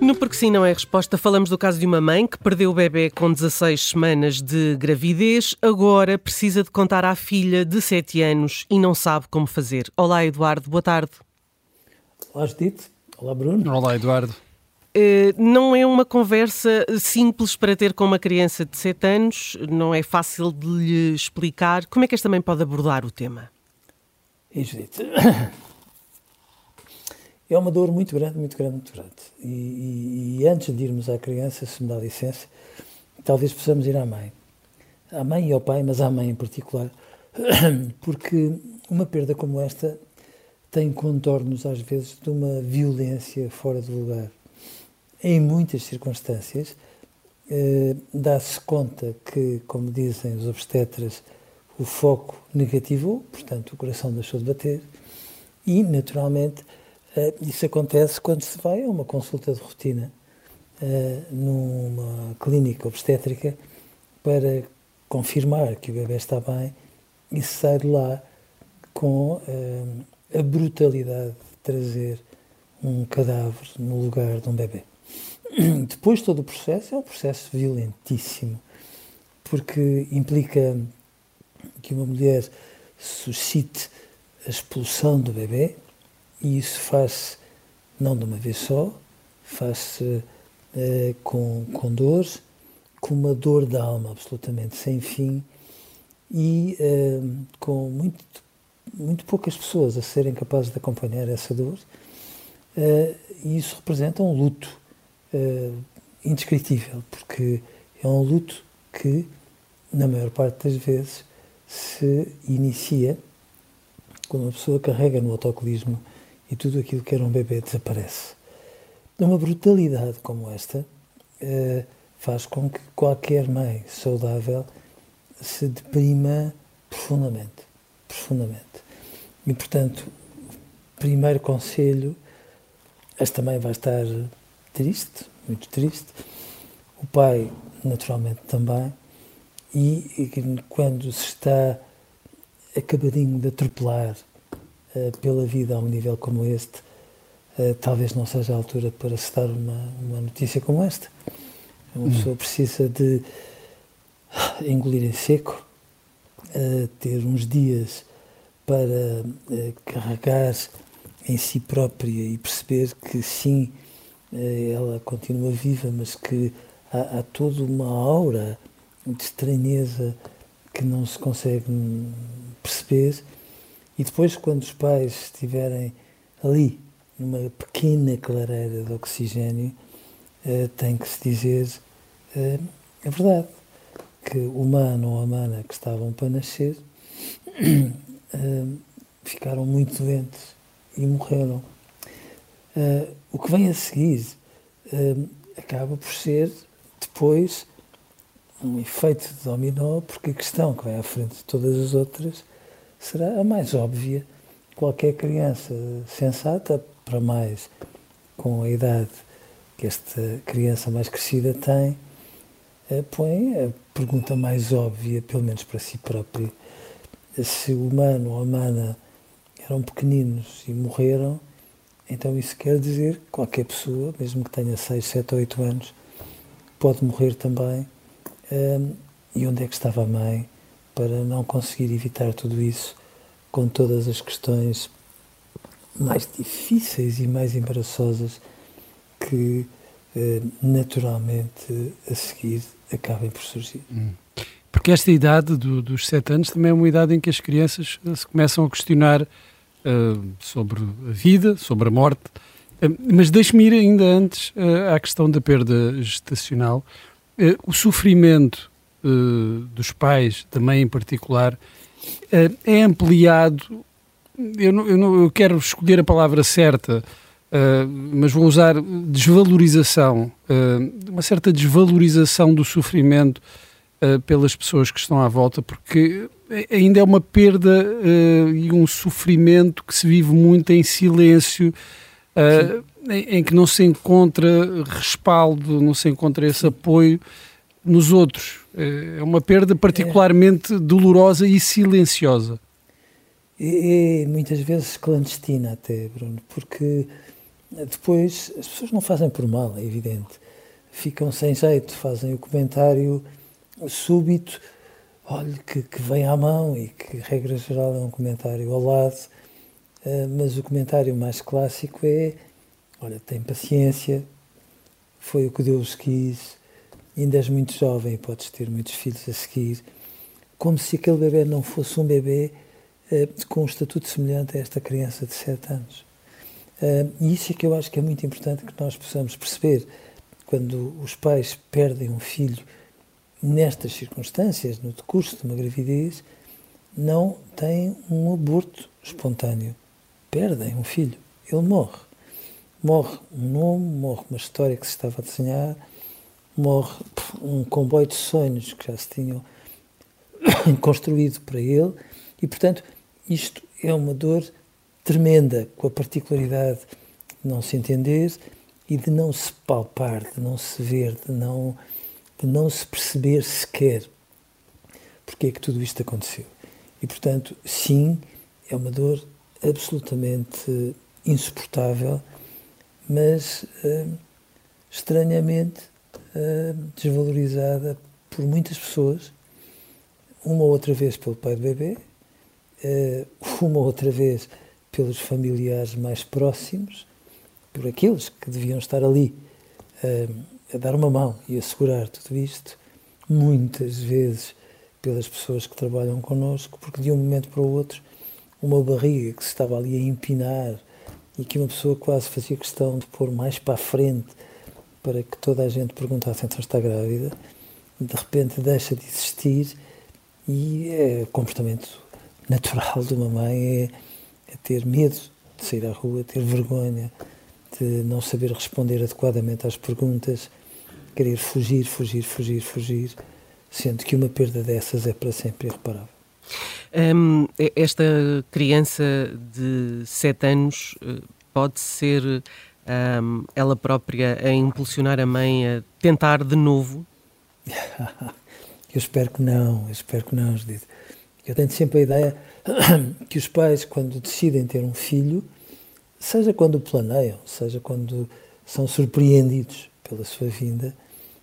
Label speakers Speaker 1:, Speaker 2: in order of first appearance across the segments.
Speaker 1: No Porque Sim Não é Resposta, falamos do caso de uma mãe que perdeu o bebê com 16 semanas de gravidez, agora precisa de contar à filha de 7 anos e não sabe como fazer. Olá, Eduardo, boa tarde.
Speaker 2: Olá, Judite. Olá, Bruno.
Speaker 3: Olá, Eduardo.
Speaker 1: Uh, não é uma conversa simples para ter com uma criança de 7 anos, não é fácil de lhe explicar. Como é que esta mãe pode abordar o tema?
Speaker 2: E, Judite, é uma dor muito grande, muito grande, muito grande. E, e, e, antes de irmos à criança, se me dá licença, talvez possamos ir à mãe. À mãe e ao pai, mas à mãe em particular, porque uma perda como esta tem contornos, às vezes, de uma violência fora de lugar. Em muitas circunstâncias, eh, dá-se conta que, como dizem os obstetras, o foco negativou, portanto, o coração deixou de bater, e, naturalmente, isso acontece quando se vai a uma consulta de rotina uh, numa clínica obstétrica para confirmar que o bebê está bem e sai de lá com uh, a brutalidade de trazer um cadáver no lugar de um bebê. Depois todo o processo é um processo violentíssimo, porque implica que uma mulher suscite a expulsão do bebê, e isso faz-se não de uma vez só, faz-se eh, com, com dores, com uma dor da alma absolutamente sem fim e eh, com muito, muito poucas pessoas a serem capazes de acompanhar essa dor. Eh, e isso representa um luto indescritível, porque é um luto que, na maior parte das vezes, se inicia quando uma pessoa carrega no autocolismo e tudo aquilo que era um bebê desaparece. Uma brutalidade como esta uh, faz com que qualquer mãe saudável se deprima profundamente, profundamente. E, portanto, primeiro conselho, esta mãe vai estar triste, muito triste, o pai, naturalmente, também, e, e quando se está acabadinho de atropelar pela vida a um nível como este, uh, talvez não seja a altura para se dar uma, uma notícia como esta. Uma hum. pessoa precisa de engolir em seco, uh, ter uns dias para carregar em si própria e perceber que sim, ela continua viva, mas que há, há toda uma aura de estranheza que não se consegue perceber e depois, quando os pais estiverem ali, numa pequena clareira de oxigênio, uh, tem que se dizer uh, a verdade, que o mano ou a mana que estavam para nascer uh, ficaram muito doentes e morreram. o que vem a seguir acaba por ser, depois, um efeito de dominó, porque a questão que vem à frente de todas as outras será a mais óbvia. Qualquer criança sensata, para mais com a idade que esta criança mais crescida tem, eh, põe a pergunta mais óbvia, pelo menos para si próprio. Se o humano ou a mana eram pequeninos e morreram, então isso quer dizer que qualquer pessoa, mesmo que tenha 6, 7 ou 8 anos, pode morrer também. E onde é que estava a mãe? para não conseguir evitar tudo isso com todas as questões mais difíceis e mais embaraçosas que eh, naturalmente a seguir acabem por surgir. Hum.
Speaker 3: porque esta idade do, dos sete anos também é uma idade em que as crianças se começam a questionar uh, sobre a vida, sobre a morte. Uh, mas deixe-me ir ainda antes uh, à questão da perda gestacional. o sofrimento dos pais, mãe em particular, é ampliado. Eu, não, eu, não, eu quero escolher a palavra certa, Uh, mas vou usar desvalorização, uh, uma certa desvalorização do sofrimento uh, pelas pessoas que estão à volta, porque ainda é uma perda e um sofrimento que se vive muito em silêncio, em, em, que não se encontra respaldo, não se encontra esse apoio nos outros. É uma perda particularmente dolorosa e silenciosa.
Speaker 2: É, é muitas vezes clandestina até, Bruno, porque depois, as pessoas não fazem por mal, é evidente. Ficam sem jeito, fazem o comentário súbito, olha, que, que vem à mão e que, regra geral, é um comentário ao lado, uh, mas o comentário mais clássico é: olha, tem paciência, foi o que Deus quis, ainda és muito jovem podes ter muitos filhos a seguir. Como se aquele bebê não fosse um bebê uh, com um estatuto semelhante a esta criança de 7 anos. Uh, e isso é que eu acho que é muito importante que nós possamos perceber quando os pais perdem um filho nestas circunstâncias, no decurso de uma gravidez, não têm um aborto espontâneo. Perdem um filho. Ele morre. Morre um nome, morre uma história que se estava a desenhar, morre um comboio de sonhos que já se tinham construído para ele, e portanto, isto é uma dor tremenda, com a particularidade de não se entender e de não se palpar, de não se ver, de não, de não se perceber sequer porque é que tudo isto aconteceu. E, portanto, sim, é uma dor absolutamente insuportável, mas uh, estranhamente desvalorizada por muitas pessoas, uma ou outra vez pelo pai do bebê, uh, uma ou outra vez pelos familiares mais próximos, por aqueles que deviam estar ali uh, a dar uma mão e a segurar tudo isto, muitas vezes pelas pessoas que trabalham connosco, porque de um momento para o outro, uma barriga que se estava ali a empinar e que uma pessoa quase fazia questão de pôr mais para a frente para que toda a gente perguntasse então está grávida, de repente deixa de existir e é comportamento natural de uma mãe, é é ter medo de sair à rua, ter vergonha de não saber responder adequadamente às perguntas, querer fugir, fugir, fugir, fugir, sendo que uma perda dessas é para sempre irreparável.
Speaker 1: Um, esta criança de 7 anos eh, pode ser um, ela própria a impulsionar a mãe a tentar de novo?
Speaker 2: eu espero que não, eu espero que não, Judite. Eu tenho sempre a ideia que os pais, quando decidem ter um filho, seja quando planeiam, seja quando são surpreendidos pela sua vinda,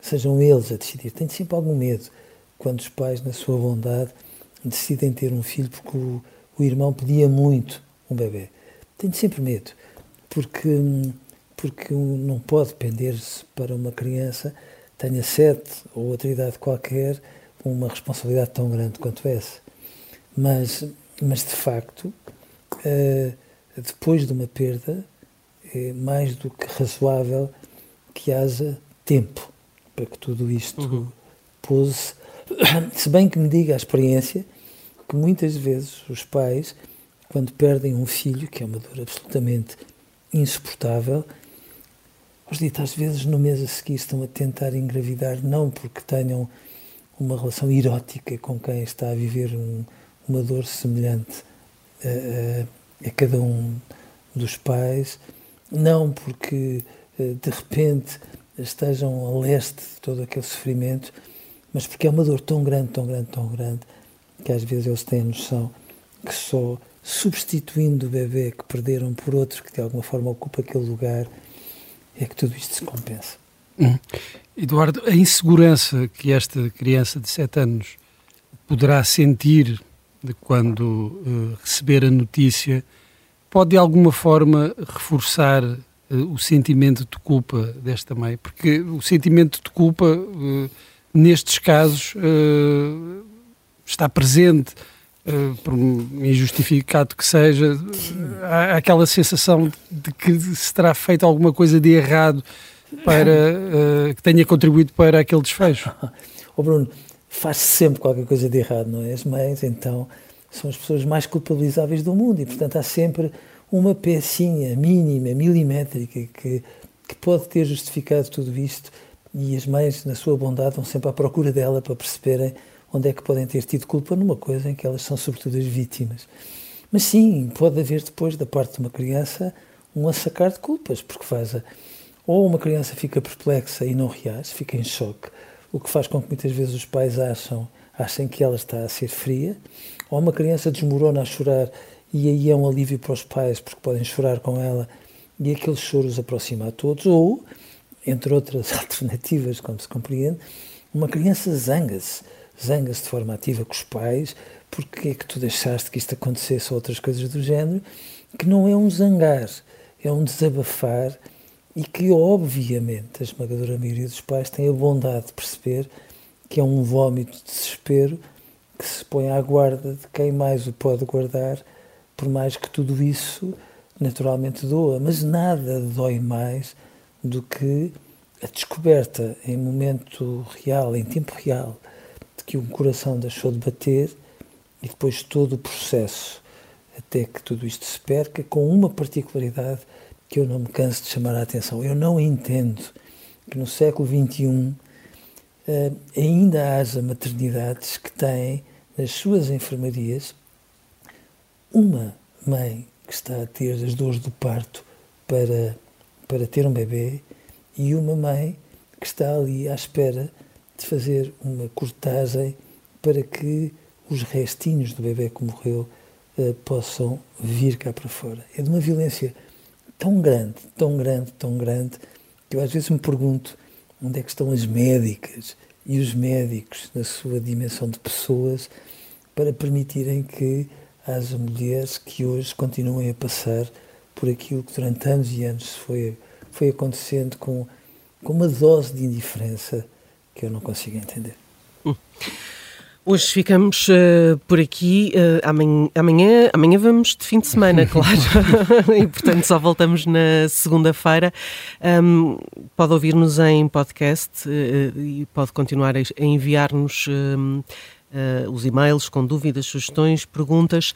Speaker 2: sejam eles a decidir. Tenho sempre algum medo quando os pais, na sua bondade, decidem ter um filho porque o, o irmão pedia muito um bebê. Tenho sempre medo, porque, porque não pode pender-se para uma criança tenha sete ou outra idade qualquer uma responsabilidade tão grande quanto essa. Mas, mas de facto, uh, depois de uma perda, é mais do que razoável que haja tempo para que tudo isto uhum. pose. Se bem que me diga a experiência que muitas vezes os pais, quando perdem um filho, que é uma dor absolutamente insuportável, os ditos às vezes no mês a seguir estão a tentar engravidar, não porque tenham uma relação erótica com quem está a viver um, uma dor semelhante a, a, a, cada um dos pais, não porque eh, de repente estejam a leste de todo aquele sofrimento, mas porque é uma dor tão grande, tão grande, tão grande, que às vezes eles têm a noção que só substituindo o bebê que perderam por outro que de alguma forma ocupa aquele lugar, é que tudo isto se compensa.
Speaker 3: Hum. Eduardo, a insegurança que esta criança de 7 anos poderá sentir quando uh, receber a notícia, pode de alguma forma reforçar uh, o sentimento de culpa desta mãe? Porque o sentimento de culpa uh, nestes casos está presente, uh, por injustificado que seja, há aquela sensação de que se terá feito alguma coisa de errado para uh, que tenha contribuído para aquele desfecho.
Speaker 2: oh Bruno, faz -se sempre qualquer coisa de errado, não é? As mães, então, são as pessoas mais culpabilizáveis do mundo e, portanto, há sempre uma pecinha mínima, milimétrica, que, que pode ter justificado tudo isto e as mães, na sua bondade, vão sempre à procura dela para perceberem onde é que podem ter tido culpa numa coisa em que elas são sobretudo as vítimas. Mas sim, pode haver depois, da parte de uma criança, um assacar de culpas, porque faz a, ou uma criança fica perplexa e não reage, fica em choque, o que faz com que muitas vezes os pais acham, achem que ela está a ser fria, ou uma criança desmorona a chorar e aí é um alívio para os pais porque podem chorar com ela e aquele choro os aproxima a todos, ou, entre outras alternativas, como se compreende, uma criança zanga-se, zanga-se de forma ativa com os pais, porque é que tu deixaste que isto acontecesse ou outras coisas do género, que não é um zangar, é um desabafar e que, obviamente, a esmagadora maioria dos pais tem a bondade de perceber que é um vómito de desespero que se põe à guarda de quem mais o pode guardar, por mais que tudo isso naturalmente doa, mas nada dói mais do que a descoberta em momento real, em tempo real, de que um coração deixou de bater e depois todo o processo até que tudo isto se perca, com uma particularidade que eu não me canso de chamar a atenção. Eu não entendo que no século XXI eh, ainda haja maternidades que têm nas suas enfermarias uma mãe que está a ter as dores do parto para, para ter um bebê e uma mãe que está ali à espera de fazer uma cortagem para que os restinhos do bebê que morreu uh, possam vir cá para fora. É de uma violência tão grande, tão grande, tão grande, que eu às vezes me pergunto onde é que estão as médicas e os médicos na sua dimensão de pessoas para permitirem que haja mulheres que hoje continuem a passar por aquilo que durante anos e anos foi, foi acontecendo com, com uma dose de indiferença que eu não consigo entender. Hum.
Speaker 1: Hoje ficamos uh, por aqui. Uh, amanhã, amanhã, amanhã vamos de fim de semana, claro. e portanto só voltamos na segunda-feira. Um, pode ouvir-nos em podcast uh, e pode continuar a enviar-nos. Um, Uh, os e-mails com dúvidas, sugestões, perguntas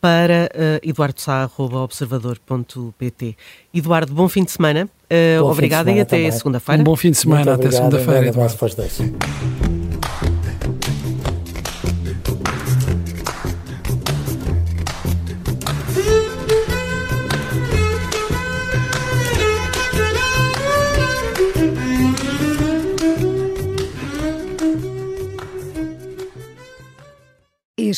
Speaker 1: para uh, eduardosá.observador.pt. Eduardo, bom fim de semana. Uh, obrigada e até segunda-feira.
Speaker 3: Um bom fim de semana, até segunda-feira. Eduardo.